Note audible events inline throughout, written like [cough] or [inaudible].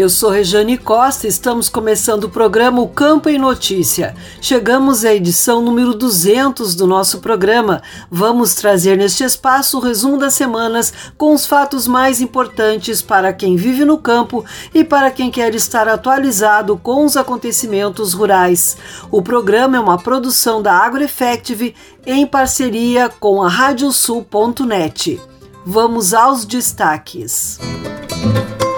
Eu sou Rejane Costa e estamos começando o programa O Campo em Notícia. Chegamos à edição número 200 do nosso programa. Vamos trazer neste espaço o resumo das semanas com os fatos mais importantes para quem vive no campo e para quem quer estar atualizado com os acontecimentos rurais. O programa é uma produção da AgroEffective em parceria com a Radiosul.net. Vamos aos destaques. Música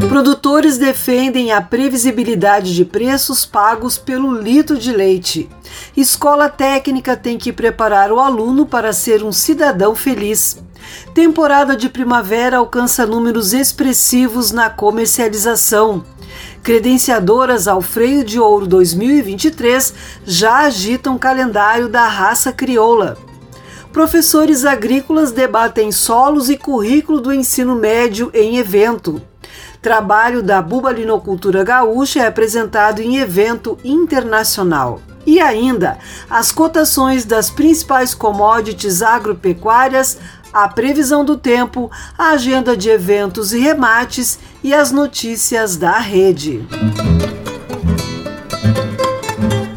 Produtores defendem a previsibilidade de preços pagos pelo litro de leite. Escola técnica tem que preparar o aluno para ser um cidadão feliz. Temporada de primavera alcança números expressivos na comercialização. Credenciadoras ao Freio de Ouro 2023 já agitam calendário da raça crioula. Professores agrícolas debatem solos e currículo do ensino médio em evento. Trabalho da bubalinocultura gaúcha é apresentado em evento internacional. E ainda, as cotações das principais commodities agropecuárias, a previsão do tempo, a agenda de eventos e remates e as notícias da rede.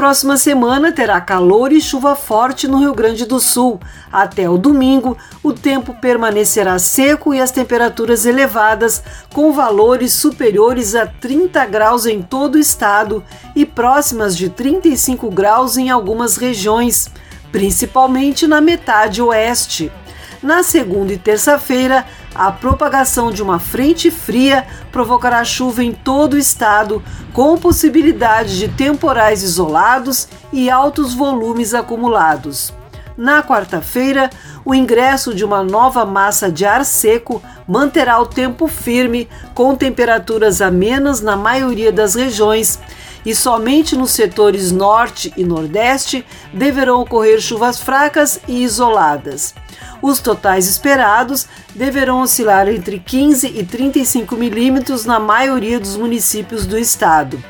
Próxima semana terá calor e chuva forte no Rio Grande do Sul. Até o domingo, o tempo permanecerá seco e as temperaturas elevadas, com valores superiores a 30 graus em todo o estado e próximas de 35 graus em algumas regiões, principalmente na metade oeste. Na segunda e terça-feira, a propagação de uma frente fria provocará chuva em todo o estado, com possibilidade de temporais isolados e altos volumes acumulados. Na quarta-feira, o ingresso de uma nova massa de ar seco manterá o tempo firme, com temperaturas amenas na maioria das regiões, e somente nos setores norte e nordeste deverão ocorrer chuvas fracas e isoladas. Os totais esperados deverão oscilar entre 15 e 35 milímetros na maioria dos municípios do estado.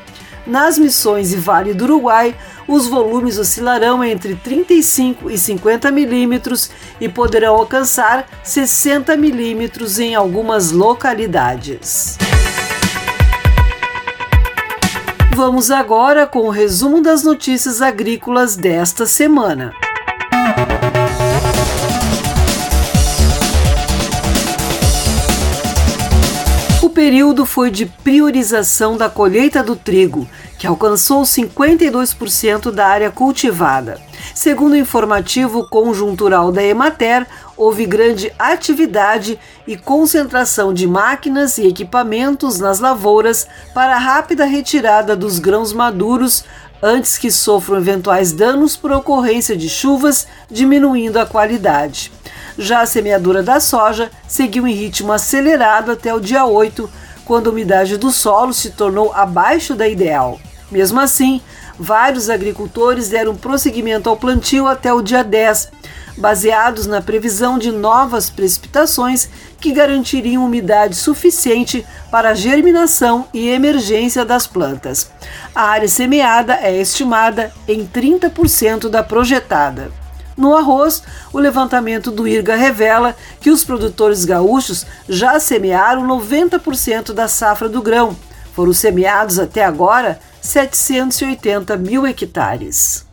Nas missões e Vale do Uruguai, os volumes oscilarão entre 35 e 50 milímetros e poderão alcançar 60 milímetros em algumas localidades. Vamos agora com o resumo das notícias agrícolas desta semana. período foi de priorização da colheita do trigo, que alcançou 52% da área cultivada. Segundo o informativo conjuntural da Emater, houve grande atividade e concentração de máquinas e equipamentos nas lavouras para a rápida retirada dos grãos maduros antes que sofram eventuais danos por ocorrência de chuvas, diminuindo a qualidade. Já a semeadura da soja seguiu em ritmo acelerado até o dia 8, quando a umidade do solo se tornou abaixo da ideal. Mesmo assim, vários agricultores deram prosseguimento ao plantio até o dia 10, baseados na previsão de novas precipitações que garantiriam umidade suficiente para a germinação e emergência das plantas. A área semeada é estimada em 30% da projetada. No arroz, o levantamento do IRGA revela que os produtores gaúchos já semearam 90% da safra do grão. Foram semeados até agora 780 mil hectares.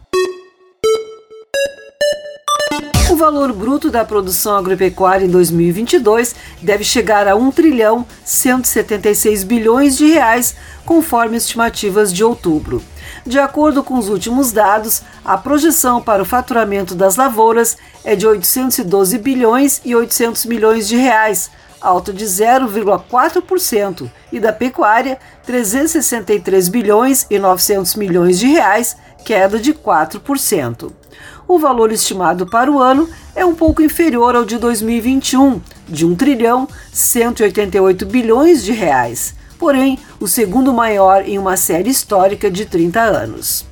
O valor bruto da produção agropecuária em 2022 deve chegar a 1 trilhão 176 bilhões de reais, conforme estimativas de outubro. De acordo com os últimos dados, a projeção para o faturamento das lavouras é de 812 bilhões e 800 milhões de reais, alta de 0,4%, e da pecuária 363 bilhões e 900 milhões de reais, queda de 4%. O valor estimado para o ano é um pouco inferior ao de 2021, de 1 trilhão 188 bilhões de reais porém o segundo maior em uma série histórica de 30 anos.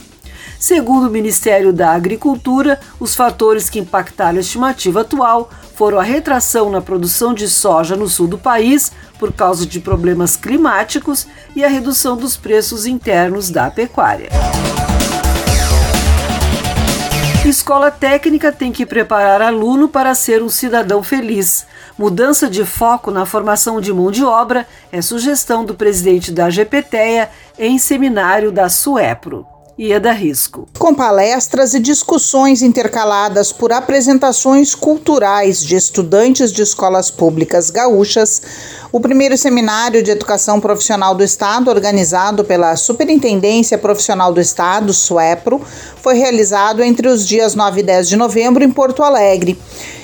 Segundo o Ministério da Agricultura, os fatores que impactaram a estimativa atual foram a retração na produção de soja no sul do país por causa de problemas climáticos e a redução dos preços internos da pecuária. Escola técnica tem que preparar aluno para ser um cidadão feliz. Mudança de foco na formação de mão de obra é sugestão do presidente da GPTEA em seminário da SUEPRO. Ieda Risco. Com palestras e discussões intercaladas por apresentações culturais de estudantes de escolas públicas gaúchas, o primeiro seminário de educação profissional do Estado, organizado pela Superintendência Profissional do Estado, SUEPRO, foi realizado entre os dias 9 e 10 de novembro em Porto Alegre.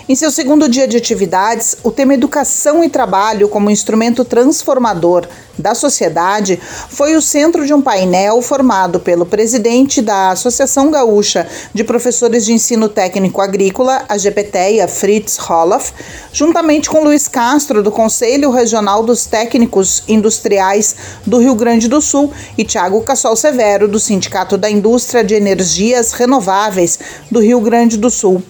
Em seu segundo dia de atividades, o tema Educação e Trabalho como instrumento transformador da sociedade foi o centro de um painel formado pelo presidente da Associação Gaúcha de Professores de Ensino Técnico Agrícola, a GPTEA, Fritz Holoff, juntamente com Luiz Castro, do Conselho Regional dos Técnicos Industriais do Rio Grande do Sul, e Tiago Cassol Severo, do Sindicato da Indústria de Energias Renováveis do Rio Grande do Sul.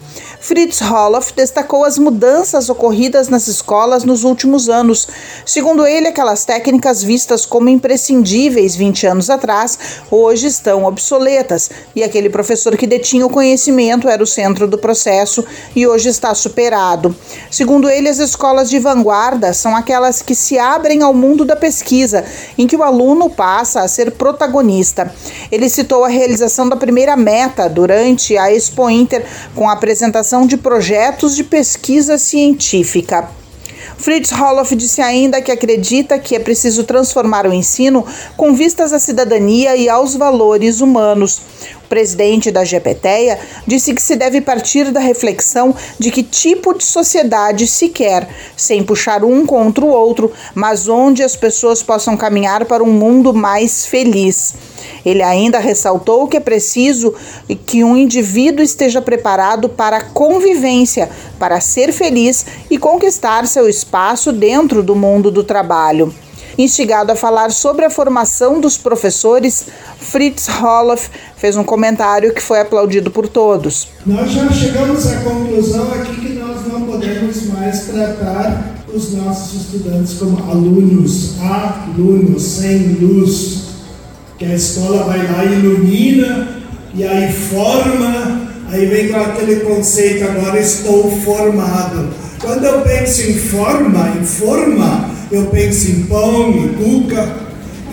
Fritz Holoff destacou as mudanças ocorridas nas escolas nos últimos anos. Segundo ele, aquelas técnicas vistas como imprescindíveis 20 anos atrás hoje estão obsoletas, e aquele professor que detinha o conhecimento era o centro do processo e hoje está superado. Segundo ele, as escolas de vanguarda são aquelas que se abrem ao mundo da pesquisa, em que o aluno passa a ser protagonista. Ele citou a realização da primeira meta durante a Expo Inter com a apresentação de projetos de pesquisa científica. Fritz Holoff disse ainda que acredita que é preciso transformar o ensino com vistas à cidadania e aos valores humanos presidente da GPTEA disse que se deve partir da reflexão de que tipo de sociedade se quer, sem puxar um contra o outro, mas onde as pessoas possam caminhar para um mundo mais feliz. Ele ainda ressaltou que é preciso que um indivíduo esteja preparado para a convivência, para ser feliz e conquistar seu espaço dentro do mundo do trabalho. Instigado a falar sobre a formação dos professores, Fritz Holoff fez um comentário que foi aplaudido por todos. Nós já chegamos à conclusão aqui que nós não podemos mais tratar os nossos estudantes como alunos, alunos, sem luz. Que a escola vai lá e ilumina, e aí forma, aí vem com aquele conceito, agora estou formado. Quando eu penso em forma, em forma, eu penso em pão, em cuca,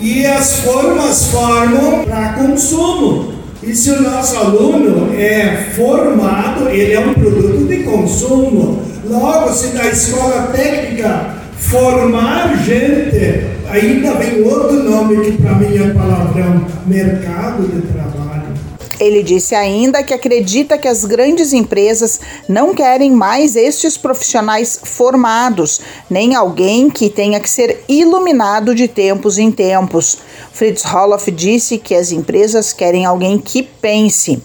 e as formas formam para consumo. E se o nosso aluno é formado, ele é um produto de consumo. Logo, se da escola técnica formar gente, ainda vem outro nome que para mim é palavrão, mercado de trabalho. Ele disse ainda que acredita que as grandes empresas não querem mais estes profissionais formados, nem alguém que tenha que ser iluminado de tempos em tempos. Fritz Holloff disse que as empresas querem alguém que pense.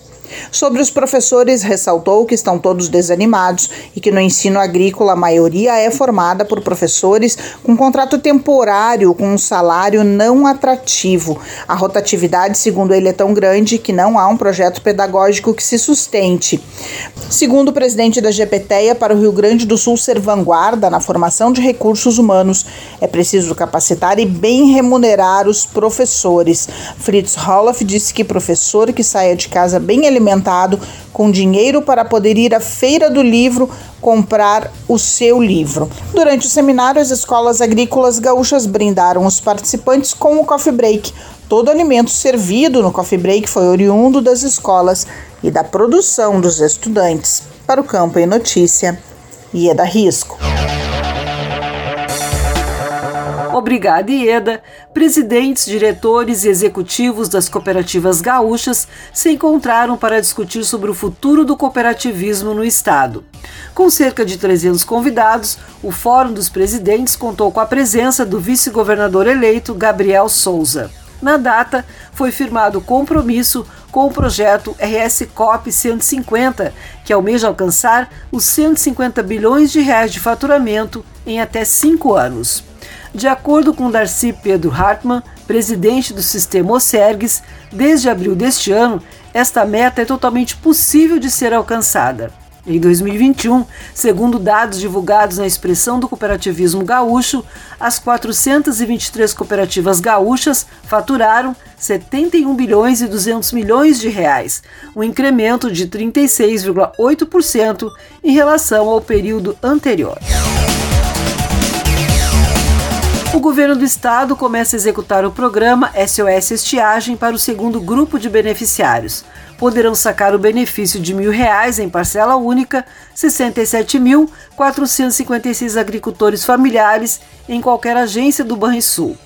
Sobre os professores, ressaltou que estão todos desanimados e que no ensino agrícola a maioria é formada por professores com contrato temporário, com um salário não atrativo. A rotatividade, segundo ele, é tão grande que não há um projeto pedagógico que se sustente. Segundo o presidente da GPTEA, para o Rio Grande do Sul ser vanguarda na formação de recursos humanos, é preciso capacitar e bem remunerar os professores. Fritz Holloff disse que professor que saia de casa bem alimentado alimentado com dinheiro para poder ir à feira do livro comprar o seu livro. Durante o seminário, as escolas agrícolas gaúchas brindaram os participantes com o coffee break. Todo alimento servido no coffee break foi oriundo das escolas e da produção dos estudantes. Para o Campo em Notícia, Ieda Risco. Obrigada, Ieda. Presidentes, diretores e executivos das cooperativas gaúchas se encontraram para discutir sobre o futuro do cooperativismo no Estado. Com cerca de 300 convidados, o Fórum dos Presidentes contou com a presença do vice-governador eleito Gabriel Souza. Na data, foi firmado compromisso com o projeto RS COP 150, que almeja alcançar os 150 bilhões de reais de faturamento em até cinco anos. De acordo com Darcy Pedro Hartmann, presidente do sistema OSERGS, desde abril deste ano, esta meta é totalmente possível de ser alcançada. Em 2021, segundo dados divulgados na expressão do cooperativismo gaúcho, as 423 cooperativas gaúchas faturaram 71 bilhões e 200 milhões de reais, um incremento de 36,8% em relação ao período anterior. O governo do estado começa a executar o programa SOS Estiagem para o segundo grupo de beneficiários. Poderão sacar o benefício de reais em parcela única 67.456 agricultores familiares em qualquer agência do Banrisul.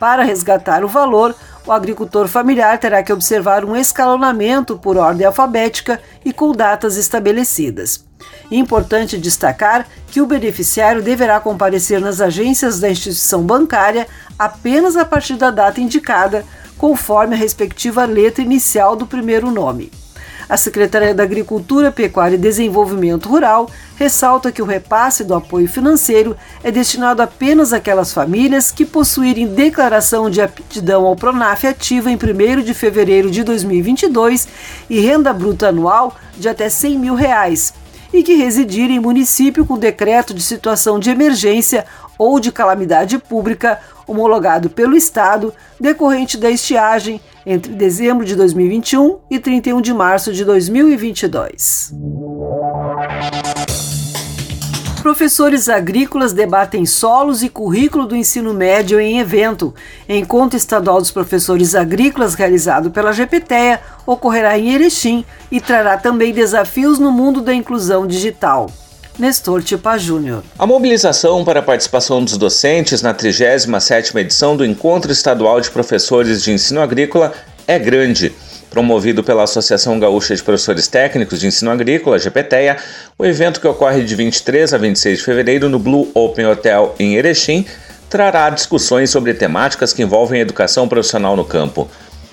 Para resgatar o valor, o agricultor familiar terá que observar um escalonamento por ordem alfabética e com datas estabelecidas. Importante destacar que o beneficiário deverá comparecer nas agências da instituição bancária apenas a partir da data indicada, conforme a respectiva letra inicial do primeiro nome. A Secretaria da Agricultura, Pecuária e Desenvolvimento Rural ressalta que o repasse do apoio financeiro é destinado apenas àquelas famílias que possuírem declaração de aptidão ao Pronaf ativa em 1 de fevereiro de 2022 e renda bruta anual de até 100 mil reais, e que residirem em município com decreto de situação de emergência ou de calamidade pública homologado pelo Estado decorrente da estiagem entre dezembro de 2021 e 31 de março de 2022. Professores agrícolas debatem solos e currículo do ensino médio em evento. Encontro estadual dos professores agrícolas realizado pela GPTEA ocorrerá em Erechim e trará também desafios no mundo da inclusão digital. Nestor Tipa Júnior. A mobilização para a participação dos docentes na 37ª edição do Encontro Estadual de Professores de Ensino Agrícola é grande. Promovido pela Associação Gaúcha de Professores Técnicos de Ensino Agrícola, GPTEA, o evento que ocorre de 23 a 26 de fevereiro no Blue Open Hotel em Erechim trará discussões sobre temáticas que envolvem a educação profissional no campo.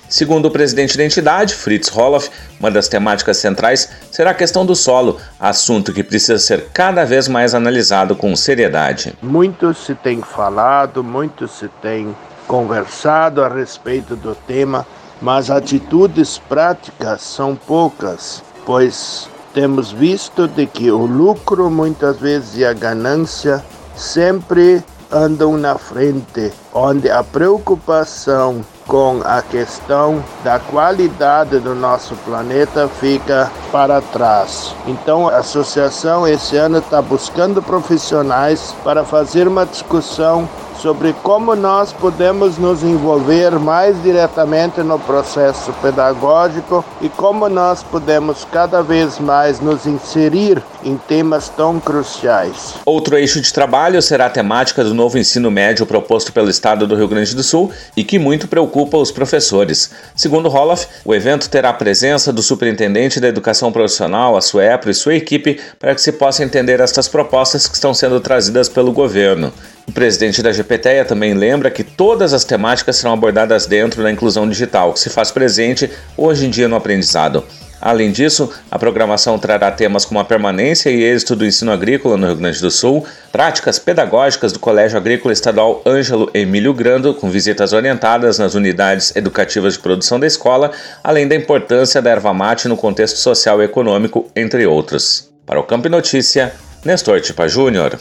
Segundo o presidente da entidade, Fritz Holloff, uma das temáticas centrais será a questão do solo, assunto que precisa ser cada vez mais analisado com seriedade. Muito se tem falado, muito se tem conversado a respeito do tema, mas atitudes práticas são poucas, pois temos visto de que o lucro muitas vezes e a ganância sempre andam na frente, onde a preocupação com a questão da qualidade do nosso planeta fica para trás. Então a associação esse ano está buscando profissionais para fazer uma discussão sobre como nós podemos nos envolver mais diretamente no processo pedagógico e como nós podemos cada vez mais nos inserir em temas tão cruciais. Outro eixo de trabalho será a temática do novo ensino médio proposto pelo Estado do Rio Grande do Sul e que muito preocupa os professores. Segundo Roloff, o evento terá a presença do Superintendente da Educação Profissional, a SUEPRO e sua equipe para que se possa entender estas propostas que estão sendo trazidas pelo governo. O presidente da GPTEA também lembra que todas as temáticas serão abordadas dentro da inclusão digital, que se faz presente hoje em dia no aprendizado. Além disso, a programação trará temas como a permanência e êxito do ensino agrícola no Rio Grande do Sul, práticas pedagógicas do Colégio Agrícola Estadual Ângelo Emílio Grando, com visitas orientadas nas unidades educativas de produção da escola, além da importância da erva mate no contexto social e econômico, entre outros. Para o Campo Notícia, Nestor Tipa Júnior.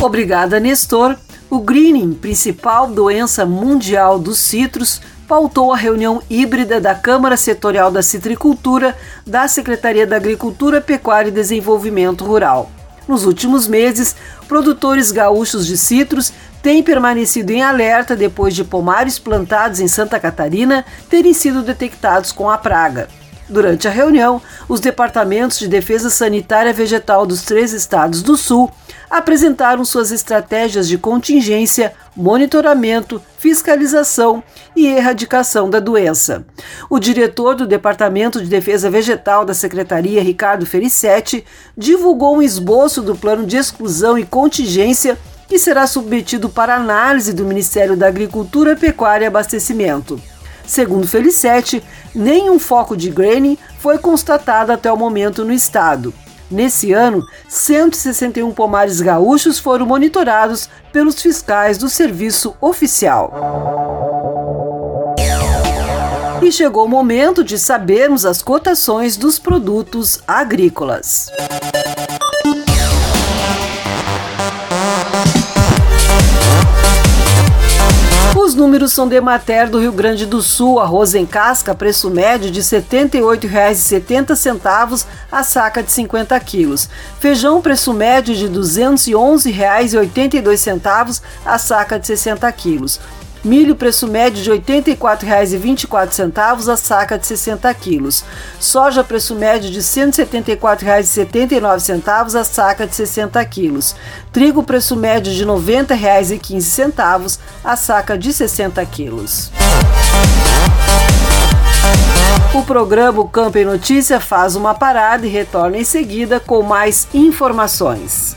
Obrigada, Nestor. O greening, principal doença mundial dos citros, pautou a reunião híbrida da Câmara Setorial da Citricultura da Secretaria da Agricultura, Pecuária e Desenvolvimento Rural. Nos últimos meses, produtores gaúchos de citros têm permanecido em alerta depois de pomares plantados em Santa Catarina terem sido detectados com a praga. Durante a reunião, os departamentos de defesa sanitária vegetal dos três estados do Sul apresentaram suas estratégias de contingência, monitoramento, fiscalização e erradicação da doença. O diretor do Departamento de Defesa Vegetal da Secretaria, Ricardo Felicetti, divulgou um esboço do plano de exclusão e contingência que será submetido para análise do Ministério da Agricultura, Pecuária e Abastecimento. Segundo Felicetti, nenhum foco de graining foi constatado até o momento no estado. Nesse ano, 161 pomares gaúchos foram monitorados pelos fiscais do serviço oficial. E chegou o momento de sabermos as cotações dos produtos agrícolas. Números são de Mater do Rio Grande do Sul. Arroz em casca, preço médio de R$ 78,70 a saca de 50 quilos. Feijão, preço médio de R$ 211,82 a saca de 60 quilos. Milho, preço médio de R$ 84,24 a saca de 60 quilos. Soja, preço médio de R$ 174,79 a saca de 60 quilos. Trigo, preço médio de R$ 90,15 a saca de 60 quilos. O programa Campo em Notícia faz uma parada e retorna em seguida com mais informações.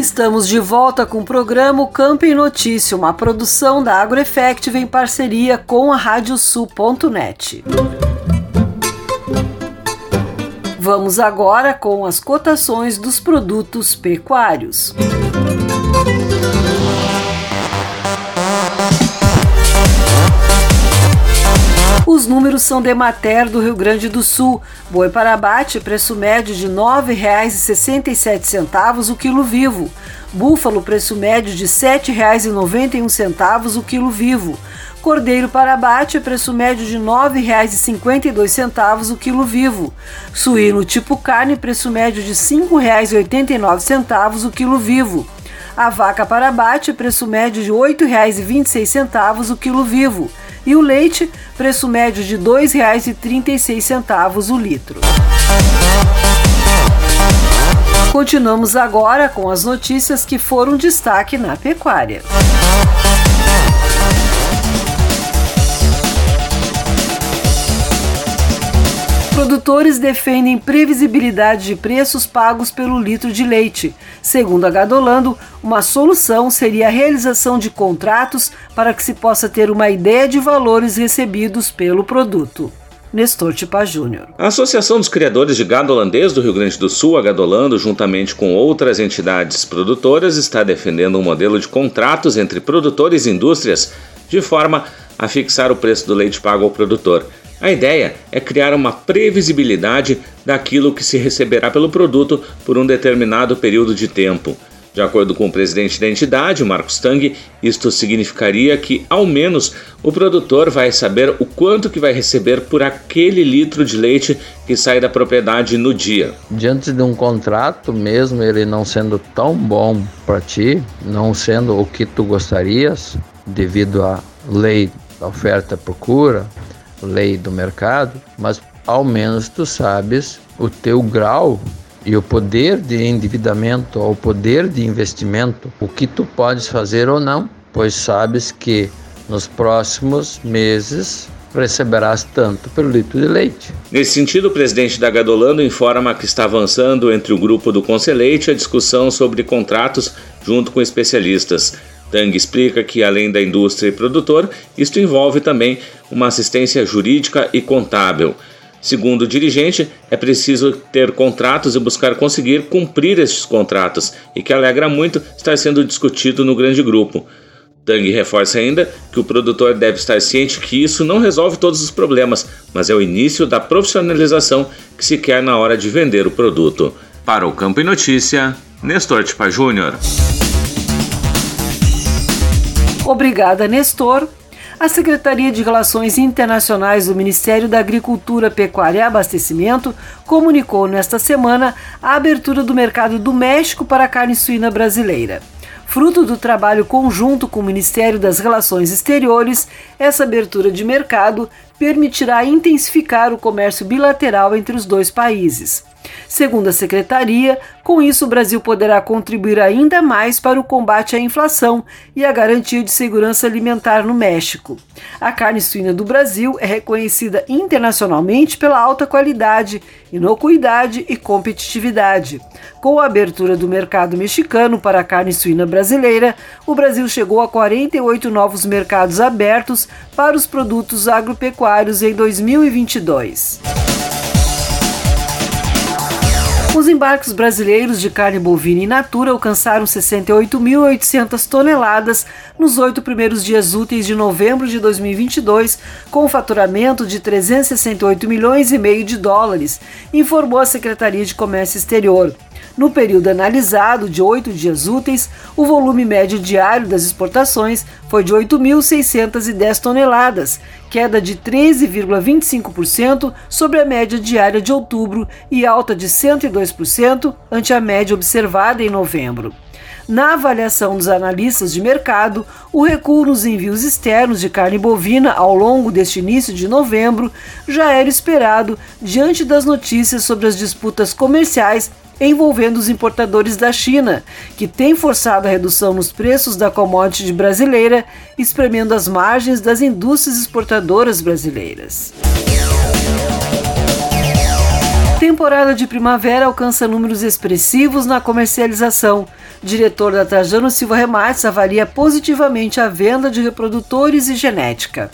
Estamos de volta com o programa Campo em Notícia, uma produção da AgroEffective em parceria com a Radiosul.net. Vamos agora com as cotações dos produtos pecuários. Os números são de Mater do Rio Grande do Sul. Boi para abate, preço médio de R$ 9,67 o quilo vivo. Búfalo, preço médio de R$ 7,91 o quilo vivo. Cordeiro para abate, preço médio de R$ 9,52 o quilo vivo. Suíno tipo carne, preço médio de R$ 5,89 o quilo vivo. A vaca para abate, preço médio de R$ 8,26 o quilo vivo. E o leite, preço médio de R$ 2,36 o litro. Continuamos agora com as notícias que foram destaque na pecuária. Produtores defendem previsibilidade de preços pagos pelo litro de leite. Segundo a Gadolando, uma solução seria a realização de contratos para que se possa ter uma ideia de valores recebidos pelo produto. Nestor Tipa Júnior. A Associação dos Criadores de Gado Holandês do Rio Grande do Sul, a Gadolando, juntamente com outras entidades produtoras, está defendendo um modelo de contratos entre produtores e indústrias de forma a fixar o preço do leite pago ao produtor. A ideia é criar uma previsibilidade daquilo que se receberá pelo produto por um determinado período de tempo. De acordo com o presidente da entidade, Marcos Tang, isto significaria que, ao menos, o produtor vai saber o quanto que vai receber por aquele litro de leite que sai da propriedade no dia. Diante de um contrato, mesmo ele não sendo tão bom para ti, não sendo o que tu gostarias, devido à lei da oferta e procura, lei do mercado, mas ao menos tu sabes o teu grau e o poder de endividamento ou o poder de investimento, o que tu podes fazer ou não, pois sabes que nos próximos meses receberás tanto pelo litro de leite. Nesse sentido, o presidente da Gadolando informa que está avançando entre o grupo do Conselheite a discussão sobre contratos junto com especialistas. Tang explica que, além da indústria e produtor, isto envolve também uma assistência jurídica e contábil. Segundo o dirigente, é preciso ter contratos e buscar conseguir cumprir estes contratos, e que alegra muito estar sendo discutido no grande grupo. Tang reforça ainda que o produtor deve estar ciente que isso não resolve todos os problemas, mas é o início da profissionalização que se quer na hora de vender o produto. Para o Campo e Notícia, Nestor Tipa Júnior. Obrigada, Nestor. A Secretaria de Relações Internacionais do Ministério da Agricultura, Pecuária e Abastecimento comunicou nesta semana a abertura do mercado do México para a carne suína brasileira. Fruto do trabalho conjunto com o Ministério das Relações Exteriores, essa abertura de mercado permitirá intensificar o comércio bilateral entre os dois países. Segundo a secretaria, com isso o Brasil poderá contribuir ainda mais para o combate à inflação e a garantia de segurança alimentar no México. A carne suína do Brasil é reconhecida internacionalmente pela alta qualidade, inocuidade e competitividade. Com a abertura do mercado mexicano para a carne suína brasileira, o Brasil chegou a 48 novos mercados abertos para os produtos agropecuários em 2022. Os embarques brasileiros de carne bovina in natura alcançaram 68.800 toneladas nos oito primeiros dias úteis de novembro de 2022, com um faturamento de 368 milhões e meio de dólares, informou a Secretaria de Comércio Exterior. No período analisado, de oito dias úteis, o volume médio diário das exportações foi de 8.610 toneladas, queda de 13,25% sobre a média diária de outubro e alta de 102% ante a média observada em novembro. Na avaliação dos analistas de mercado, o recuo nos envios externos de carne bovina ao longo deste início de novembro já era esperado diante das notícias sobre as disputas comerciais envolvendo os importadores da China, que tem forçado a redução nos preços da commodity brasileira, espremendo as margens das indústrias exportadoras brasileiras. Temporada de primavera alcança números expressivos na comercialização. Diretor da Trajano Silva Remates avalia positivamente a venda de reprodutores e genética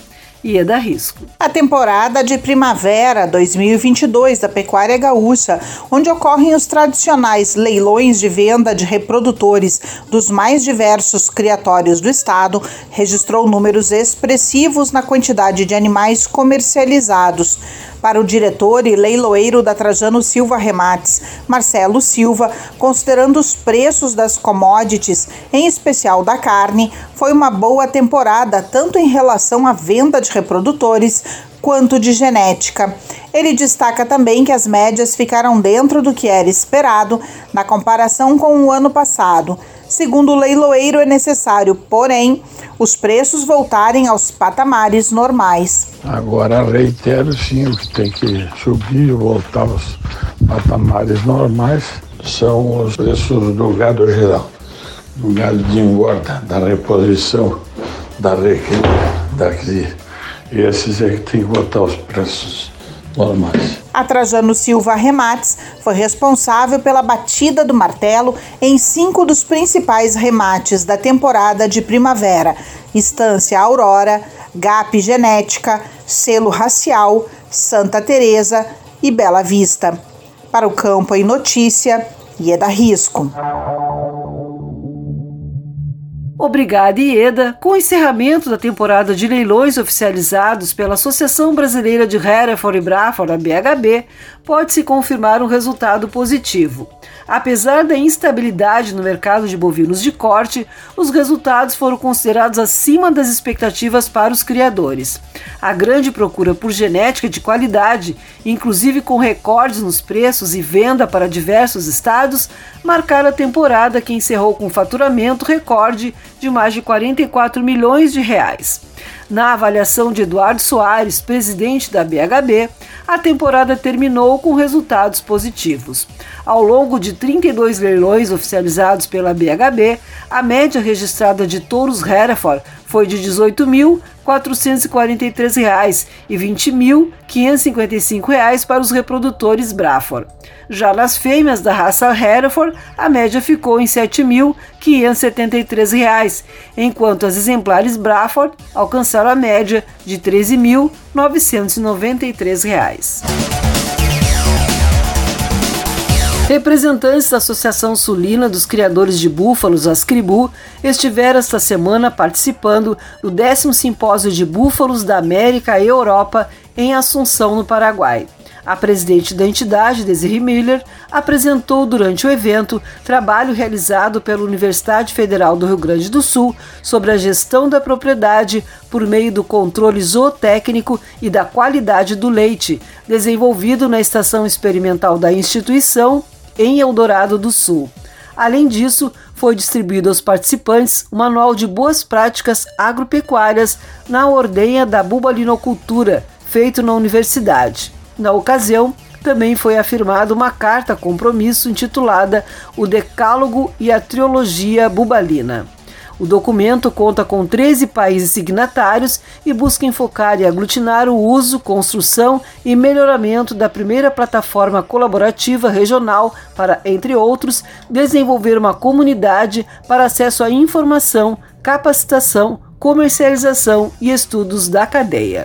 dar risco. A temporada de primavera 2022 da pecuária gaúcha, onde ocorrem os tradicionais leilões de venda de reprodutores dos mais diversos criatórios do estado, registrou números expressivos na quantidade de animais comercializados. Para o diretor e leiloeiro da Trajano Silva Remates, Marcelo Silva, considerando os preços das commodities, em especial da carne, foi uma boa temporada, tanto em relação à venda de reprodutores quanto de genética. Ele destaca também que as médias ficaram dentro do que era esperado na comparação com o ano passado. Segundo o leiloeiro, é necessário, porém, os preços voltarem aos patamares normais. Agora reitero sim, o que tem que subir e voltar aos patamares normais são os preços do gado geral, do gado de engorda, da reposição, da requeira, da cria. Esses é que tem que botar os preços normais. A Trajano Silva Remates foi responsável pela batida do martelo em cinco dos principais remates da temporada de primavera: Estância Aurora, GAP Genética, Selo Racial, Santa Teresa e Bela Vista. Para o Campo em Notícia, Ieda Risco. Obrigada, Ieda. Com o encerramento da temporada de leilões oficializados pela Associação Brasileira de Hereford e Braford, a BHB, pode-se confirmar um resultado positivo. Apesar da instabilidade no mercado de bovinos de corte, os resultados foram considerados acima das expectativas para os criadores. A grande procura por genética de qualidade, inclusive com recordes nos preços e venda para diversos estados, marcaram a temporada que encerrou com faturamento recorde de mais de 44 milhões de reais. Na avaliação de Eduardo Soares, presidente da BHB, a temporada terminou com resultados positivos. Ao longo de 32 leilões oficializados pela BHB, a média registrada de touros Hereford foi de R$ 18.443 e R$ 20.555 para os reprodutores Braford. Já nas fêmeas da raça Hereford, a média ficou em R$ 7.573, enquanto as exemplares Braford alcançaram a média de R$ 13.993. Representantes da Associação Sulina dos Criadores de Búfalos, Ascribu, estiveram esta semana participando do 10 Simpósio de Búfalos da América e Europa em Assunção, no Paraguai. A presidente da entidade, Desiree Miller, apresentou durante o evento trabalho realizado pela Universidade Federal do Rio Grande do Sul sobre a gestão da propriedade por meio do controle zootécnico e da qualidade do leite, desenvolvido na estação experimental da instituição em Eldorado do Sul. Além disso, foi distribuído aos participantes um manual de boas práticas agropecuárias na ordenha da bubalinocultura, feito na universidade. Na ocasião, também foi afirmada uma carta compromisso intitulada O Decálogo e a Triologia Bubalina. O documento conta com 13 países signatários e busca enfocar e aglutinar o uso, construção e melhoramento da primeira plataforma colaborativa regional para, entre outros, desenvolver uma comunidade para acesso à informação, capacitação, comercialização e estudos da cadeia.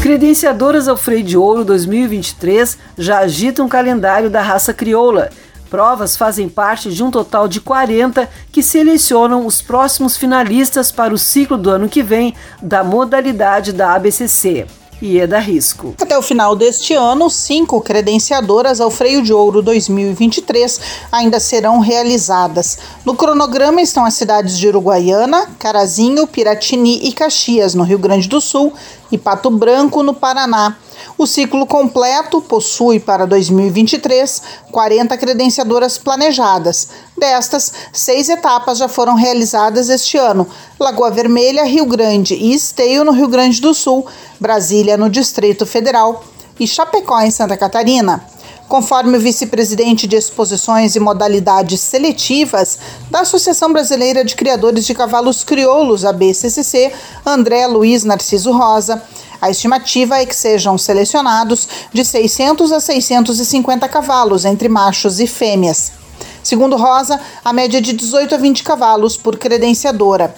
Credenciadoras ao Freio de Ouro 2023 já agitam o calendário da raça crioula Provas fazem parte de um total de 40 que selecionam os próximos finalistas para o ciclo do ano que vem da modalidade da ABCC e é risco. Até o final deste ano, cinco credenciadoras ao Freio de Ouro 2023 ainda serão realizadas. No cronograma estão as cidades de Uruguaiana, Carazinho, Piratini e Caxias, no Rio Grande do Sul, e Pato Branco, no Paraná. O ciclo completo possui para 2023 40 credenciadoras planejadas. Destas, seis etapas já foram realizadas este ano: Lagoa Vermelha, Rio Grande e Esteio, no Rio Grande do Sul, Brasília, no Distrito Federal e Chapecó, em Santa Catarina. Conforme o vice-presidente de exposições e modalidades seletivas da Associação Brasileira de Criadores de Cavalos Crioulos, a BCCC, André Luiz Narciso Rosa, a estimativa é que sejam selecionados de 600 a 650 cavalos entre machos e fêmeas. Segundo Rosa, a média é de 18 a 20 cavalos por credenciadora.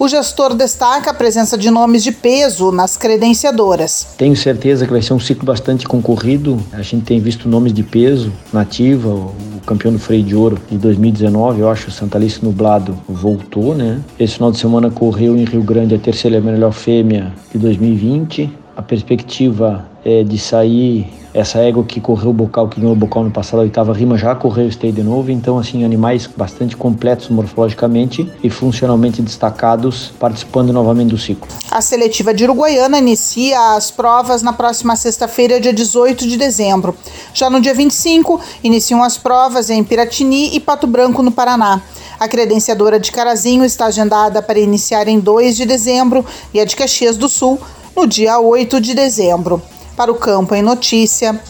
O gestor destaca a presença de nomes de peso nas credenciadoras. Tenho certeza que vai ser um ciclo bastante concorrido. A gente tem visto nomes de peso nativa, o campeão do freio de ouro de 2019, eu acho, o Santa Alice Nublado voltou, né? Esse final de semana correu em Rio Grande a terceira melhor fêmea de 2020. A perspectiva é de sair essa égua que correu o bocal, que ganhou o bocal no passado, a oitava rima, já correu o stay de novo. Então, assim, animais bastante completos morfologicamente e funcionalmente destacados, participando novamente do ciclo. A seletiva de Uruguaiana inicia as provas na próxima sexta-feira, dia 18 de dezembro. Já no dia 25, iniciam as provas em Piratini e Pato Branco, no Paraná. A credenciadora de Carazinho está agendada para iniciar em 2 de dezembro e a de Caxias do Sul no dia 8 de dezembro. Para o Campo em Notícia,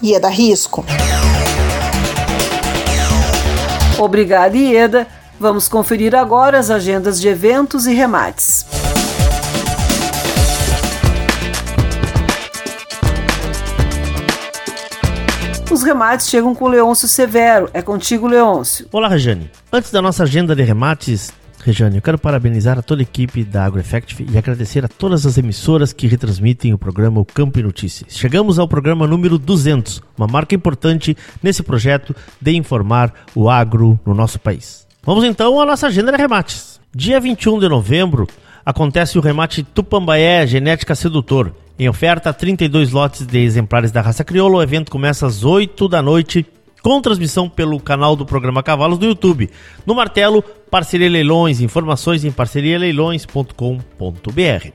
Ieda Risco. Obrigada, Ieda. Vamos conferir agora as agendas de eventos e remates. Os remates chegam com Leôncio Severo. É contigo, Leôncio. Olá, Rejane. Antes da nossa agenda de remates, Rejane, eu quero parabenizar a toda a equipe da AgroEffective e agradecer a todas as emissoras que retransmitem o programa O Campo e Notícias. Chegamos ao programa número 200, uma marca importante nesse projeto de informar o agro no nosso país. Vamos então à nossa agenda de remates. Dia 21 de novembro acontece o remate Tupambaé Genética Sedutor. Em oferta, 32 lotes de exemplares da raça crioula. O evento começa às 8 da noite com transmissão pelo canal do programa Cavalos do YouTube. No Martelo, Parceria Leilões, informações em parcerialeilões.com.br.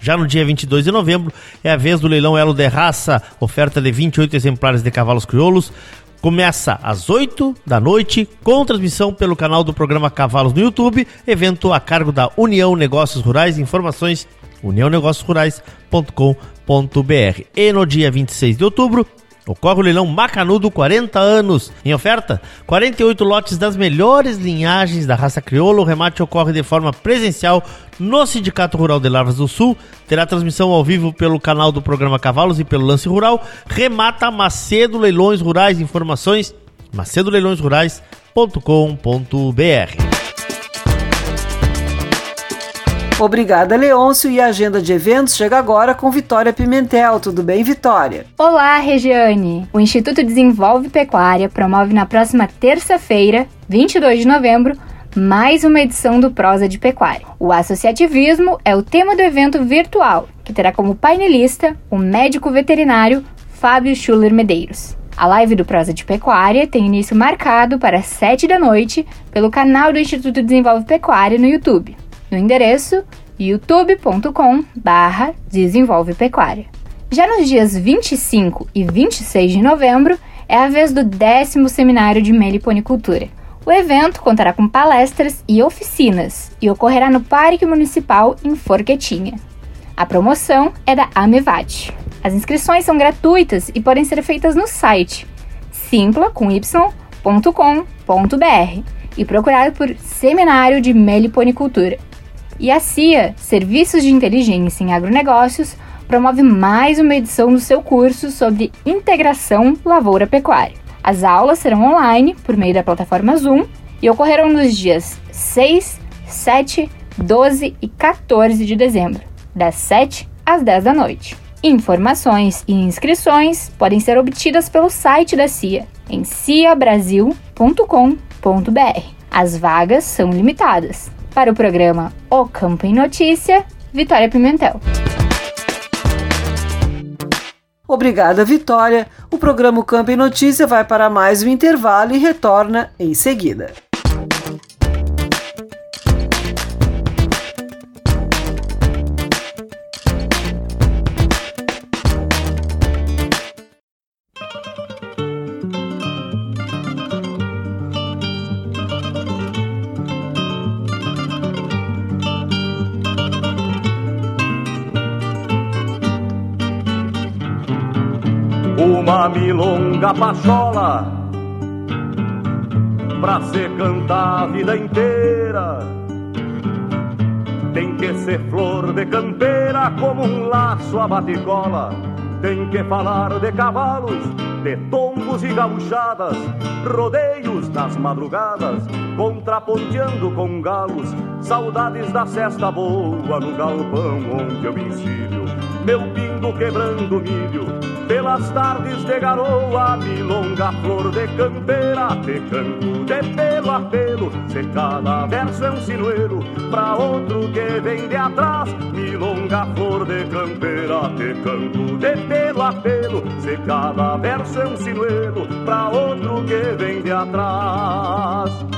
Já no dia 22 de novembro é a vez do leilão Elo de Raça, oferta de 28 exemplares de cavalos crioulos. Começa às 8 da noite, com transmissão pelo canal do programa Cavalos no YouTube, evento a cargo da União Negócios Rurais, informações uniãonegóciosrurais.com.br. E no dia 26 de outubro, Ocorre o leilão Macanudo 40 anos. Em oferta, 48 lotes das melhores linhagens da raça crioula. O remate ocorre de forma presencial no Sindicato Rural de Lavras do Sul. Terá transmissão ao vivo pelo canal do programa Cavalos e pelo Lance Rural. Remata Macedo Leilões Rurais. Informações macedoleilõesrurais.com.br. Obrigada, Leôncio. E a agenda de eventos chega agora com Vitória Pimentel. Tudo bem, Vitória? Olá, Regiane. O Instituto Desenvolve Pecuária promove na próxima terça-feira, 22 de novembro, mais uma edição do Prosa de Pecuária. O associativismo é o tema do evento virtual, que terá como painelista o médico veterinário Fábio Schuller Medeiros. A live do Prosa de Pecuária tem início marcado para 7 da noite pelo canal do Instituto Desenvolve Pecuária no YouTube no endereço youtube.com barra Desenvolve Pecuária. Já nos dias 25 e 26 de novembro é a vez do décimo seminário de meliponicultura. O evento contará com palestras e oficinas e ocorrerá no Parque Municipal em Forquetinha. A promoção é da Amevat. As inscrições são gratuitas e podem ser feitas no site simpla.com.br e procurar por Seminário de Meliponicultura. E a CIA, Serviços de Inteligência em Agronegócios, promove mais uma edição do seu curso sobre integração lavoura-pecuária. As aulas serão online por meio da plataforma Zoom e ocorrerão nos dias 6, 7, 12 e 14 de dezembro, das 7 às 10 da noite. Informações e inscrições podem ser obtidas pelo site da CIA em ciabrasil.com.br. As vagas são limitadas. Para o programa O Campo em Notícia, Vitória Pimentel. Obrigada, Vitória. O programa Campo em Notícia vai para mais um intervalo e retorna em seguida. Uma milonga pachola pra se cantar a vida inteira. Tem que ser flor de campeira como um laço a baticola. Tem que falar de cavalos, de tombos e gauchadas, rodeios nas madrugadas, contraponteando com galos, saudades da cesta boa no galpão onde eu ensino. Meu pingo quebrando milho, pelas tardes de garoa, milonga, flor de campeira, te canto de pelo a pelo, se cada verso é um sinuelo, pra outro que vem de atrás, milonga, flor de campeira, te canto de pelo a pelo, se cada verso é um sinuelo, pra outro que vem de atrás.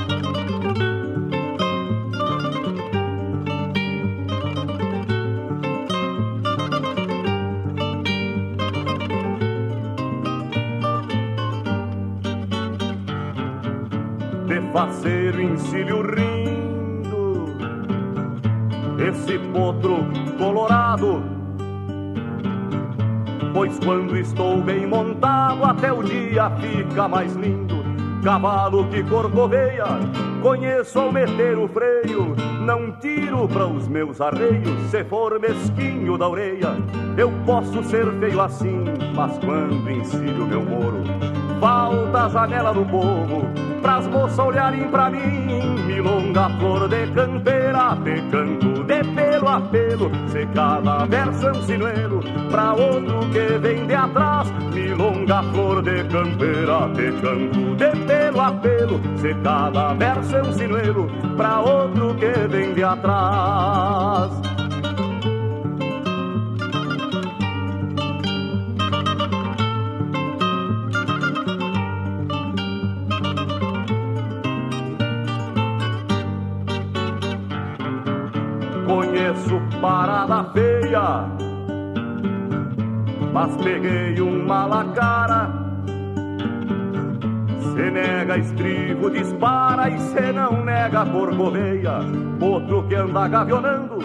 Faceiro encilho rindo, esse potro colorado. Pois quando estou bem montado, até o dia fica mais lindo. Cavalo que corcoveia, conheço ao meter o freio. Não tiro para os meus arreios, se for mesquinho da orelha. Eu posso ser feio assim, mas quando encilho meu moro, falta a janela do povo pras moças olharem pra mim. Milonga, flor de campeira, te canto de pelo a pelo. Se cada verso é um sinuelo, pra outro que vem de atrás. Milonga, flor de campeira, te canto de pelo a pelo. Se cada verso é um sinuelo, pra outro que vem de atrás. Parada feia, mas peguei uma lacara. Se nega estribo, dispara e se não nega corcoveia. Outro que anda gavionando,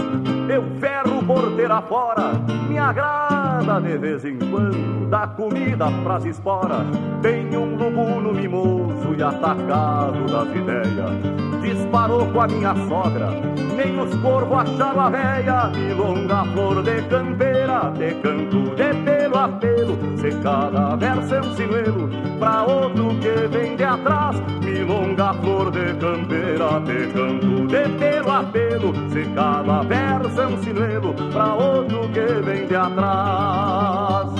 eu ferro porteira fora. Me agrada de vez em quando, dá comida pras esporas. Tem um lubuno mimoso e atacado das ideias disparou com a minha sogra. Nem os corvos acharam a véia, milonga flor de campeira, de canto de pelo a pelo, se cada verso é um sinuelo, pra outro que vem de atrás, milonga flor de campeira, de canto de pelo a pelo, se cada verso é um sinuelo, pra outro que vem de atrás.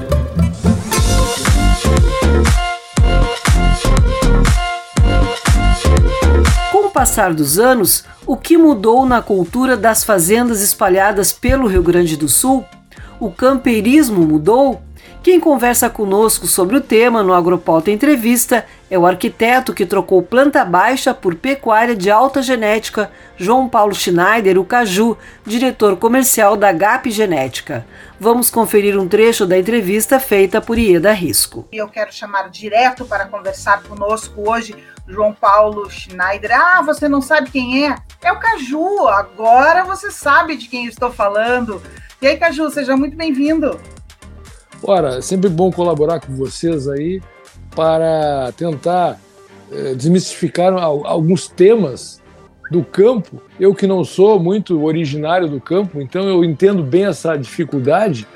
passar dos anos, o que mudou na cultura das fazendas espalhadas pelo Rio Grande do Sul? O campeirismo mudou? Quem conversa conosco sobre o tema no Agropauta Entrevista é o arquiteto que trocou planta baixa por pecuária de alta genética, João Paulo Schneider, o Caju, diretor comercial da GAP Genética. Vamos conferir um trecho da entrevista feita por Ieda Risco. Eu quero chamar direto para conversar conosco hoje João Paulo Schneider. Ah, você não sabe quem é? É o Caju. Agora você sabe de quem estou falando. E aí, Caju, seja muito bem-vindo. Ora, é sempre bom colaborar com vocês aí para tentar é, desmistificar alguns temas do campo. Eu que não sou muito originário do campo, então eu entendo bem essa dificuldade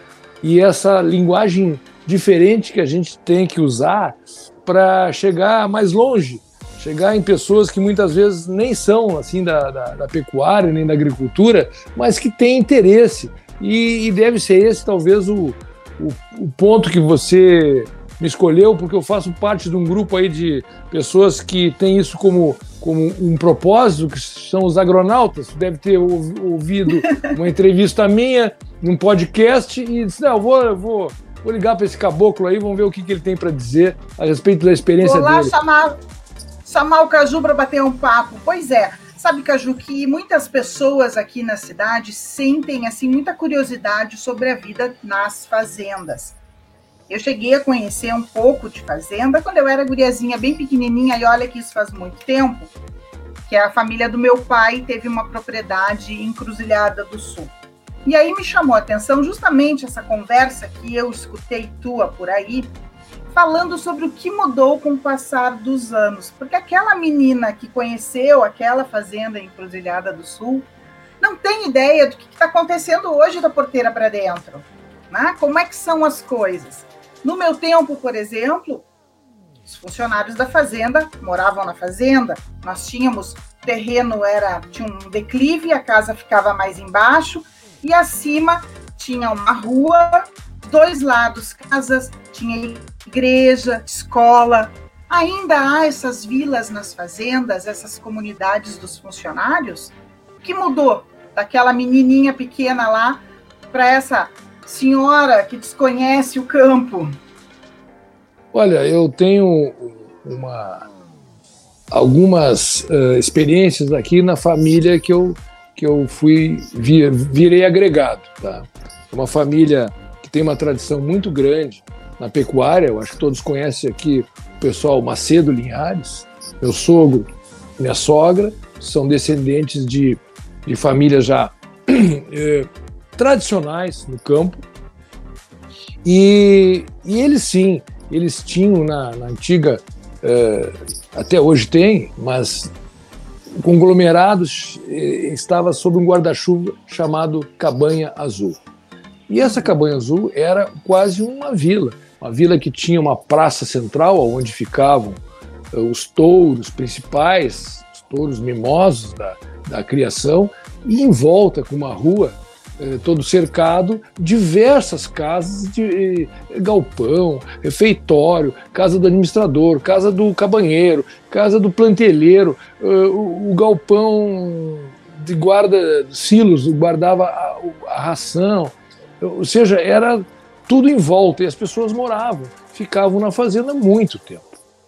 e essa linguagem diferente que a gente tem que usar para chegar mais longe chegar em pessoas que muitas vezes nem são assim da, da, da pecuária nem da agricultura, mas que têm interesse. E, e, deve ser esse talvez o, o, o ponto que você me escolheu, porque eu faço parte de um grupo aí de pessoas que tem isso como, como um propósito, que são os agronautas. Você deve ter ouvido [laughs] uma entrevista minha num podcast e disse: Não, eu vou, eu vou, vou ligar para esse caboclo aí, vamos ver o que, que ele tem para dizer a respeito da experiência vou lá dele. Chamar, chamar o Caju para bater um papo. Pois é. Sabe, Caju, que muitas pessoas aqui na cidade sentem assim muita curiosidade sobre a vida nas fazendas. Eu cheguei a conhecer um pouco de fazenda quando eu era guriazinha bem pequenininha, e olha que isso faz muito tempo, que a família do meu pai teve uma propriedade em Cruzilhada do Sul. E aí me chamou a atenção justamente essa conversa que eu escutei tua por aí, falando sobre o que mudou com o passar dos anos. Porque aquela menina que conheceu aquela fazenda em Cruzilhada do Sul não tem ideia do que está acontecendo hoje da porteira para dentro. Né? Como é que são as coisas? No meu tempo, por exemplo, os funcionários da fazenda moravam na fazenda. Nós tínhamos terreno era tinha um declive, a casa ficava mais embaixo e acima tinha uma rua, dois lados casas, tinha igreja, escola. Ainda há essas vilas nas fazendas, essas comunidades dos funcionários. O que mudou daquela menininha pequena lá para essa senhora que desconhece o campo? Olha, eu tenho uma, algumas uh, experiências aqui na família que eu, que eu fui vir, virei agregado. Tá? É uma família que tem uma tradição muito grande na pecuária. Eu acho que todos conhecem aqui o pessoal Macedo Linhares. Meu sogro, minha sogra, são descendentes de, de famílias já [clears throat] eh, tradicionais no campo. E, e eles sim, eles tinham na, na antiga, eh, até hoje tem, mas o conglomerado eh, estava sob um guarda-chuva chamado Cabanha Azul. E essa Cabanha Azul era quase uma vila uma vila que tinha uma praça central onde ficavam uh, os touros principais, os touros mimosos da, da criação, e em volta, com uma rua uh, todo cercado, diversas casas de uh, galpão, refeitório, casa do administrador, casa do cabanheiro, casa do plantelheiro, o, galpão de guarda silos guardava a ração, ou seja, era tudo em volta, e as pessoas moravam, ficavam na fazenda muito tempo.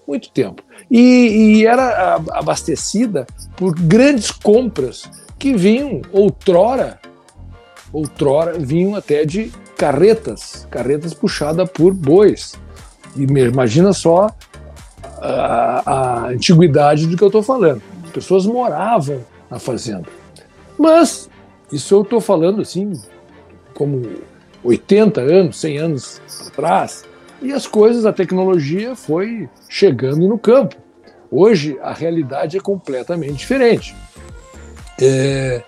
Muito tempo. E, e era abastecida por grandes compras que vinham outrora, outrora vinham até de carretas, carretas puxadas por bois. E imagina só a, a antiguidade do que eu estou falando. As pessoas moravam na fazenda. Mas isso eu estou falando assim, como 80 anos, 100 anos atrás, e as coisas, a tecnologia foi chegando no campo. Hoje a realidade é completamente diferente. É,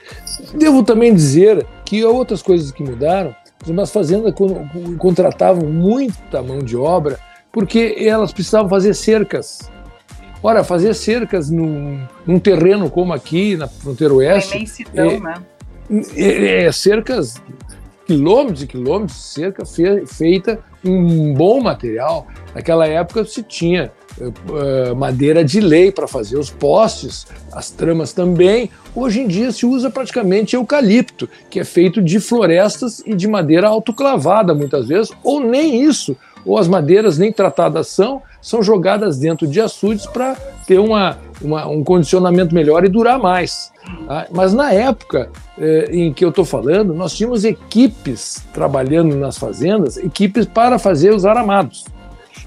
devo também dizer que há outras coisas que mudaram. As fazendas contratavam muita mão de obra porque elas precisavam fazer cercas. Ora, fazer cercas num, num terreno como aqui, na fronteira oeste. É imensidão, é, né? É, é, cercas quilômetros e quilômetros de cerca fe feita um bom material. Naquela época se tinha uh, madeira de lei para fazer os postes, as tramas também. Hoje em dia se usa praticamente eucalipto, que é feito de florestas e de madeira autoclavada muitas vezes, ou nem isso, ou as madeiras nem tratadas são, são jogadas dentro de açudes para ter uma, uma, um condicionamento melhor e durar mais. Tá? Mas na época eh, em que eu estou falando, nós tínhamos equipes trabalhando nas fazendas, equipes para fazer os aramados.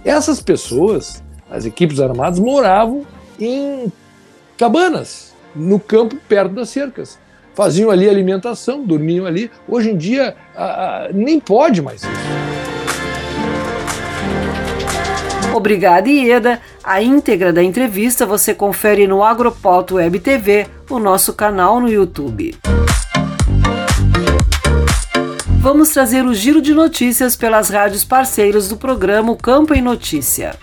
Essas pessoas, as equipes aramadas, moravam em cabanas, no campo perto das cercas. Faziam ali alimentação, dormiam ali. Hoje em dia, nem pode mais isso. Obrigada, Ieda. A íntegra da entrevista você confere no Agropoto Web TV, o nosso canal no YouTube. Vamos trazer o giro de notícias pelas rádios parceiras do programa Campo em Notícia.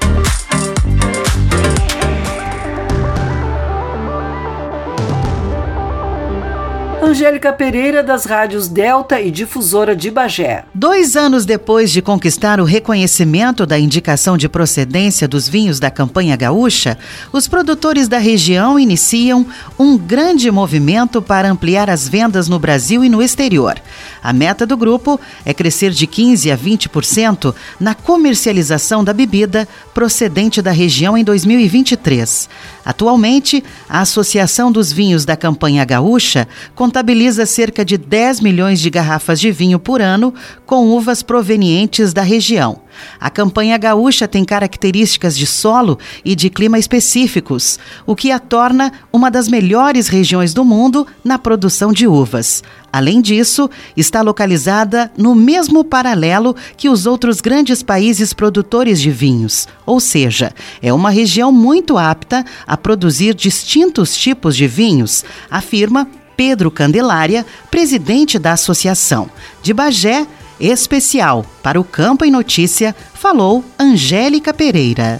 Angélica Pereira, das rádios Delta e Difusora de Bagé. Dois anos depois de conquistar o reconhecimento da indicação de procedência dos vinhos da campanha gaúcha, os produtores da região iniciam um grande movimento para ampliar as vendas no Brasil e no exterior. A meta do grupo é crescer de 15% a 20% na comercialização da bebida procedente da região em 2023. Atualmente, a Associação dos Vinhos da Campanha Gaúcha contabiliza cerca de 10 milhões de garrafas de vinho por ano com uvas provenientes da região. A campanha gaúcha tem características de solo e de clima específicos, o que a torna uma das melhores regiões do mundo na produção de uvas. Além disso, está localizada no mesmo paralelo que os outros grandes países produtores de vinhos, ou seja, é uma região muito apta a produzir distintos tipos de vinhos, afirma Pedro Candelária, presidente da associação. De Bagé, especial para o Campo em Notícia, falou Angélica Pereira.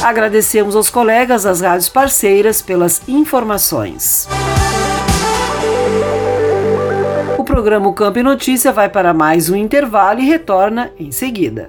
Agradecemos aos colegas das rádios parceiras pelas informações. O programa Campo e Notícia vai para mais um intervalo e retorna em seguida.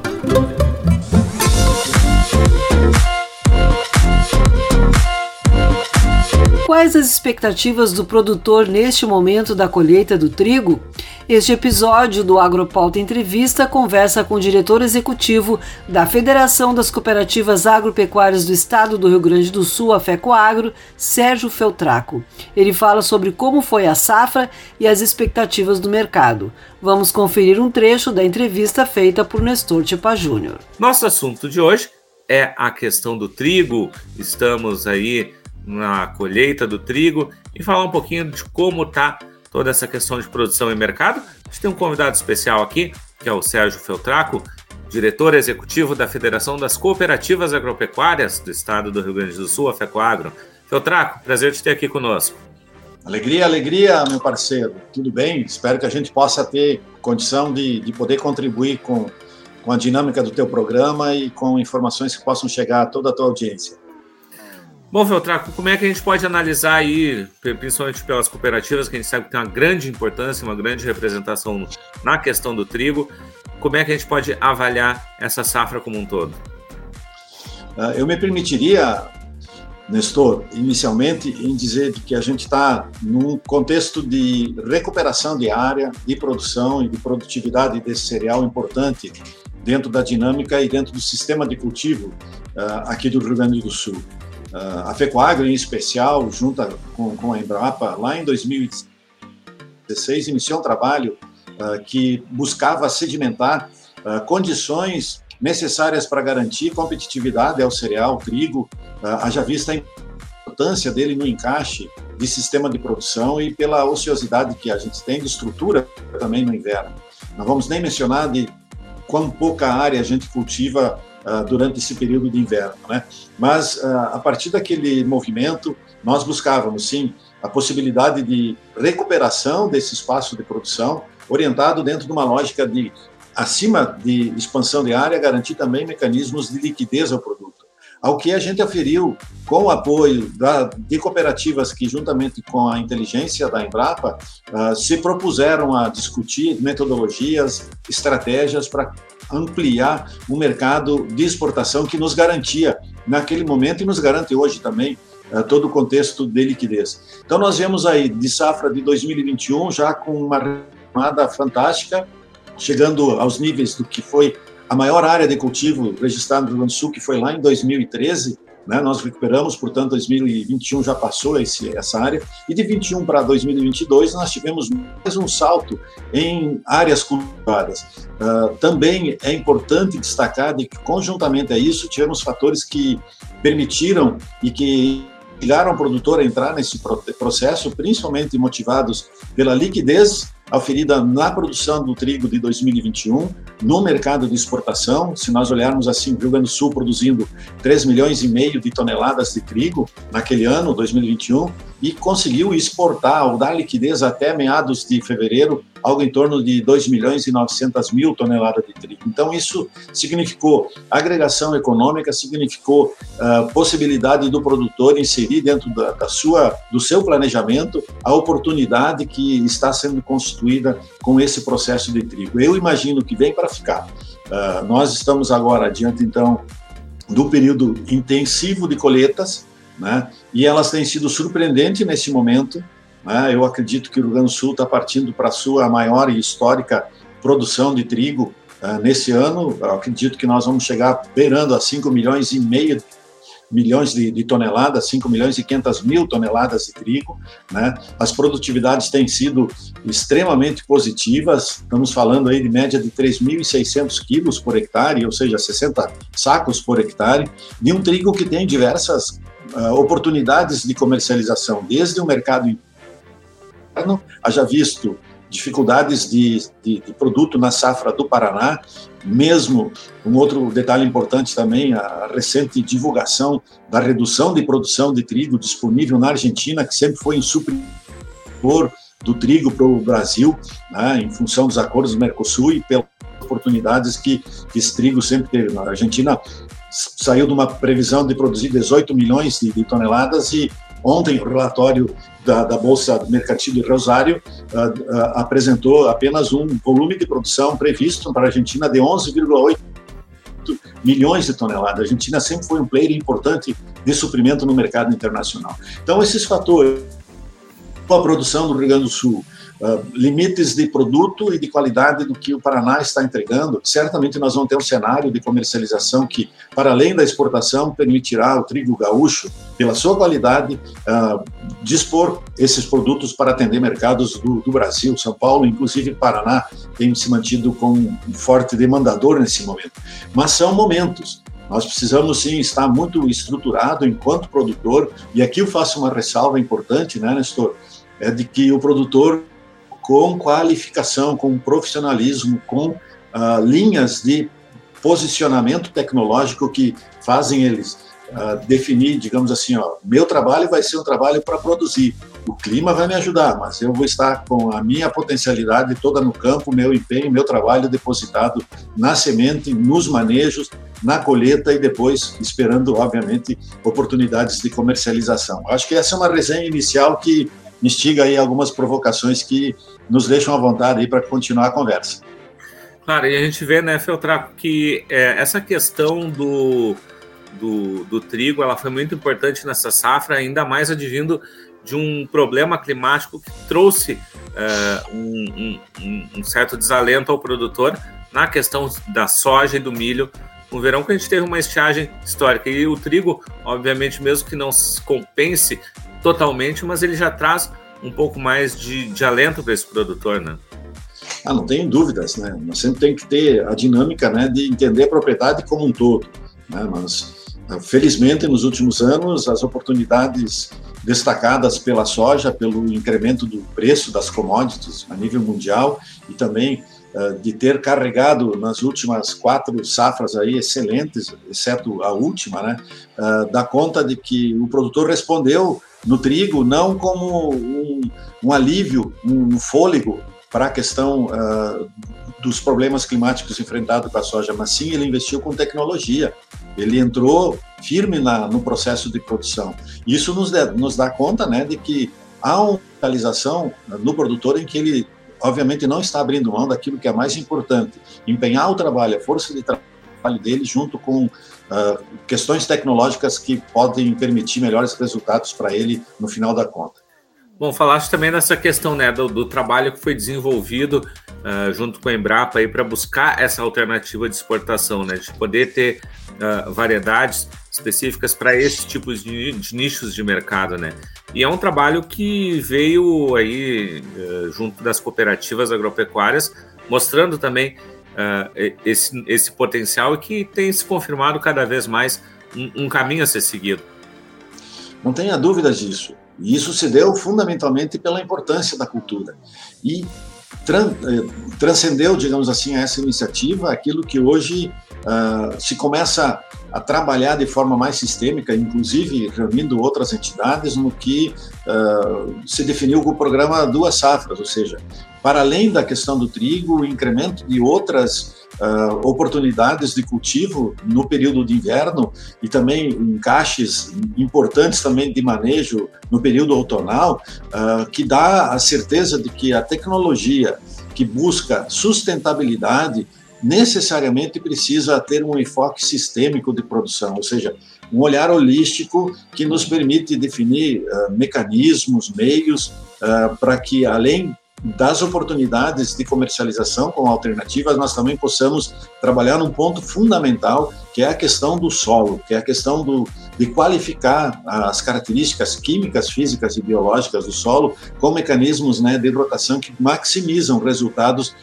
Quais as expectativas do produtor neste momento da colheita do trigo? Este episódio do Agropauta Entrevista conversa com o diretor executivo da Federação das Cooperativas Agropecuárias do Estado do Rio Grande do Sul, a FECOAGRO, Sérgio Feltraco. Ele fala sobre como foi a safra e as expectativas do mercado. Vamos conferir um trecho da entrevista feita por Nestor Tipa Júnior. Nosso assunto de hoje é a questão do trigo. Estamos aí na colheita do trigo e falar um pouquinho de como está toda essa questão de produção e mercado. A gente tem um convidado especial aqui, que é o Sérgio Feltraco, diretor executivo da Federação das Cooperativas Agropecuárias do Estado do Rio Grande do Sul, a FECOAGRO. Feltraco, prazer te ter aqui conosco. Alegria, alegria, meu parceiro. Tudo bem? Espero que a gente possa ter condição de, de poder contribuir com, com a dinâmica do teu programa e com informações que possam chegar a toda a tua audiência. Bom, Feltraco, como é que a gente pode analisar aí, principalmente pelas cooperativas, que a gente sabe que tem uma grande importância, uma grande representação na questão do trigo, como é que a gente pode avaliar essa safra como um todo? Ah, eu me permitiria, Nestor, inicialmente, em dizer que a gente está num contexto de recuperação de área, de produção e de produtividade desse cereal importante dentro da dinâmica e dentro do sistema de cultivo uh, aqui do Rio Grande do Sul. Uh, a FECOAGRO, em especial, junto com, com, a Embrapa, lá em 2016, iniciou um trabalho uh, que buscava sedimentar uh, condições necessárias para garantir competitividade ao cereal, trigo, uh, haja vista a importância dele no encaixe de sistema de produção e pela ociosidade que a gente tem de estrutura também no inverno. Não vamos nem mencionar de quão pouca área a gente cultiva uh, durante esse período de inverno, né? Mas uh, a partir daquele movimento, nós buscávamos sim a possibilidade de recuperação desse espaço de produção, orientado dentro de uma lógica de acima de expansão de área, garantir também mecanismos de liquidez ao produto ao que a gente aferiu com o apoio da, de cooperativas que, juntamente com a inteligência da Embrapa, uh, se propuseram a discutir metodologias, estratégias para ampliar o mercado de exportação que nos garantia naquele momento e nos garante hoje também uh, todo o contexto de liquidez. Então, nós vemos aí de safra de 2021 já com uma retomada fantástica, chegando aos níveis do que foi a maior área de cultivo registrada no Rio Grande do Sul, que foi lá em 2013, né, nós recuperamos, portanto, 2021 já passou esse, essa área, e de 21 para 2022 nós tivemos mais um salto em áreas cultivadas. Uh, também é importante destacar de que, conjuntamente a isso, tivemos fatores que permitiram e que obrigaram o produtor a entrar nesse processo, principalmente motivados pela liquidez oferida na produção do trigo de 2021, no mercado de exportação. Se nós olharmos assim, o Rio Grande do Sul produzindo 3 milhões e meio de toneladas de trigo naquele ano, 2021, e conseguiu exportar ou dar liquidez até meados de fevereiro algo em torno de 2 milhões e 900 mil toneladas de trigo. Então, isso significou agregação econômica, significou uh, possibilidade do produtor inserir dentro da, da, sua, do seu planejamento a oportunidade que está sendo constituída com esse processo de trigo. Eu imagino que vem para ficar. Uh, nós estamos agora diante, então, do período intensivo de colheitas, né? e elas têm sido surpreendentes nesse momento, né? Eu acredito que o Rio Grande do Sul está partindo para a sua maior e histórica produção de trigo uh, nesse ano. Eu acredito que nós vamos chegar beirando a 5 milhões e meio milhões de, de, toneladas, 5 milhões e 500 mil toneladas de trigo. Né? As produtividades têm sido extremamente positivas, estamos falando aí de média de 3.600 quilos por hectare, ou seja, 60 sacos por hectare, de um trigo que tem diversas uh, oportunidades de comercialização, desde o mercado haja visto dificuldades de, de, de, produto na safra do Paraná, mesmo um outro detalhe importante também, a recente divulgação da redução de produção de trigo disponível na Argentina, que sempre foi em superior do trigo para o Brasil, né, em função dos acordos do Mercosul e pelas oportunidades que esse trigo sempre teve. A Argentina saiu de uma previsão de produzir 18 milhões de, de toneladas e Ontem, o relatório da, da Bolsa Mercantil de Rosário uh, uh, apresentou apenas um volume de produção previsto para a Argentina de 11,8 milhões de toneladas. A Argentina sempre foi um player importante de suprimento no mercado internacional. Então, esses fatores, a produção do Rio Grande do Sul, uh, limites de produto e de qualidade do que o Paraná está entregando, certamente nós vamos ter um cenário de comercialização que, para além da exportação, permitirá ao trigo gaúcho, pela sua qualidade, uh, dispor esses produtos para atender mercados do, do, Brasil, São Paulo, inclusive Paraná, tem se mantido como um forte demandador nesse momento. Mas são momentos. Nós precisamos sim estar muito estruturado enquanto produtor, e aqui eu faço uma ressalva importante, né, Nestor? É de que o produtor com qualificação, com profissionalismo, com uh, linhas de posicionamento tecnológico que fazem eles uh, definir, digamos assim, ó, meu trabalho vai ser um trabalho para produzir. O clima vai me ajudar, mas eu vou estar com a minha potencialidade toda no campo, meu empenho, meu trabalho depositado na semente, nos manejos, na colheita e depois esperando, obviamente, oportunidades de comercialização. Acho que essa é uma resenha inicial que instiga aí algumas provocações que nos deixam à vontade aí para continuar a conversa. Claro, e a gente vê, né, Feltraco, que é, essa questão do, do, do, trigo ela foi muito importante nessa safra, ainda mais advindo de um problema climático que trouxe é, um, um, um, certo desalento ao produtor na questão da soja e do milho. No verão que a gente teve uma estiagem histórica e o trigo, obviamente, mesmo que não compense totalmente, mas ele já traz um pouco mais de, de alento para esse produtor, né? Ah, não tenho dúvidas, né? Nós sempre tem que ter a dinâmica, né, de entender a propriedade como um todo, né? Mas felizmente nos últimos anos as oportunidades destacadas pela soja, pelo incremento do preço das commodities a nível mundial e também uh, de ter carregado nas últimas quatro safras aí excelentes, exceto a última, né, uh, dá conta de que o produtor respondeu no trigo não como um, um alívio, um fôlego para a questão uh, dos problemas climáticos enfrentados com a soja, mas sim ele investiu com tecnologia. Ele entrou firme na, no processo de produção. Isso nos, de, nos dá conta né, de que há uma realização no produtor em que ele, obviamente, não está abrindo mão daquilo que é mais importante, empenhar o trabalho, a força de trabalho dele, junto com uh, questões tecnológicas que podem permitir melhores resultados para ele no final da conta. Bom, falaste também nessa questão né, do, do trabalho que foi desenvolvido uh, junto com a Embrapa para buscar essa alternativa de exportação, né, de poder ter uh, variedades específicas para esses tipos de, de, nichos de mercado, né? E é um trabalho que veio aí uh, junto das cooperativas agropecuárias, mostrando também uh, esse, esse potencial e que tem se confirmado cada vez mais um, um caminho a ser seguido. Não tenha dúvidas disso. E isso se deu fundamentalmente pela importância da cultura. E tran eh, transcendeu, digamos assim, essa iniciativa aquilo que hoje uh, se começa a trabalhar de forma mais sistêmica, inclusive reunindo outras entidades, no que uh, se definiu com o programa Duas Safras, ou seja, para além da questão do trigo, o incremento de outras uh, oportunidades de cultivo no período de inverno e também encaixes importantes também de manejo no período outonal, uh, que dá a certeza de que a tecnologia que busca sustentabilidade necessariamente precisa ter um enfoque sistêmico de produção, ou seja, um olhar holístico que nos permite definir uh, mecanismos, meios uh, para que, além das oportunidades de comercialização com alternativas, nós também possamos trabalhar num ponto fundamental, que é a questão do solo, que é a questão do, de qualificar as características químicas, físicas e biológicas do solo com mecanismos né, de rotação que maximizam resultados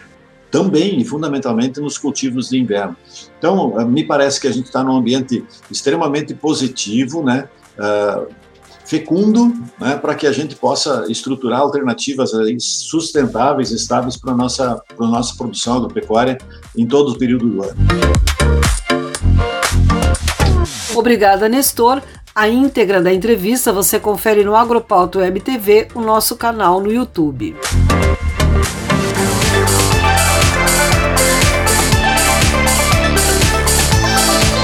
também e fundamentalmente nos cultivos de inverno. Então, eh, me parece que a gente está num ambiente extremamente positivo, né? Uh, fecundo, né, para que a gente possa estruturar alternativas sustentáveis, estáveis para a nossa, para a nossa produção agropecuária em todo o período do ano. Obrigada, Nestor. A íntegra da entrevista você confere no Agropauto Web TV, o nosso canal no YouTube.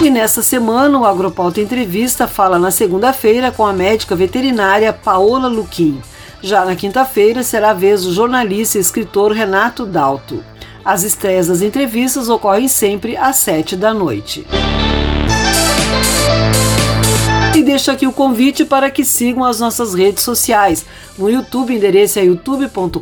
E nessa semana, o Agropauta Entrevista fala na segunda-feira com a médica veterinária Paola Luquim. Já na quinta-feira será a vez do jornalista e escritor Renato Dalto. As estreias das entrevistas ocorrem sempre às sete da noite. Deixo aqui o convite para que sigam as nossas redes sociais. No YouTube, endereço é youtube.com.br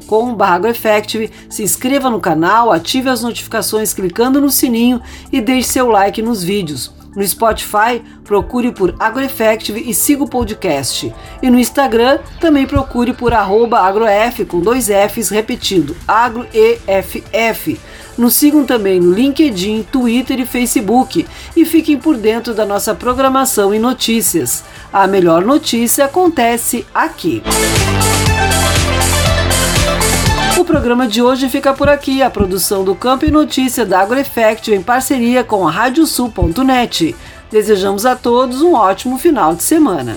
Se inscreva no canal, ative as notificações clicando no sininho e deixe seu like nos vídeos. No Spotify, procure por AgroEffective e siga o podcast. E no Instagram, também procure por agroef com dois Fs repetido, agroeff. Nos sigam também no LinkedIn, Twitter e Facebook e fiquem por dentro da nossa programação e notícias. A melhor notícia acontece aqui. O programa de hoje fica por aqui. A produção do Campo e Notícia da AgroEffect em parceria com a Radiosul.net. Desejamos a todos um ótimo final de semana.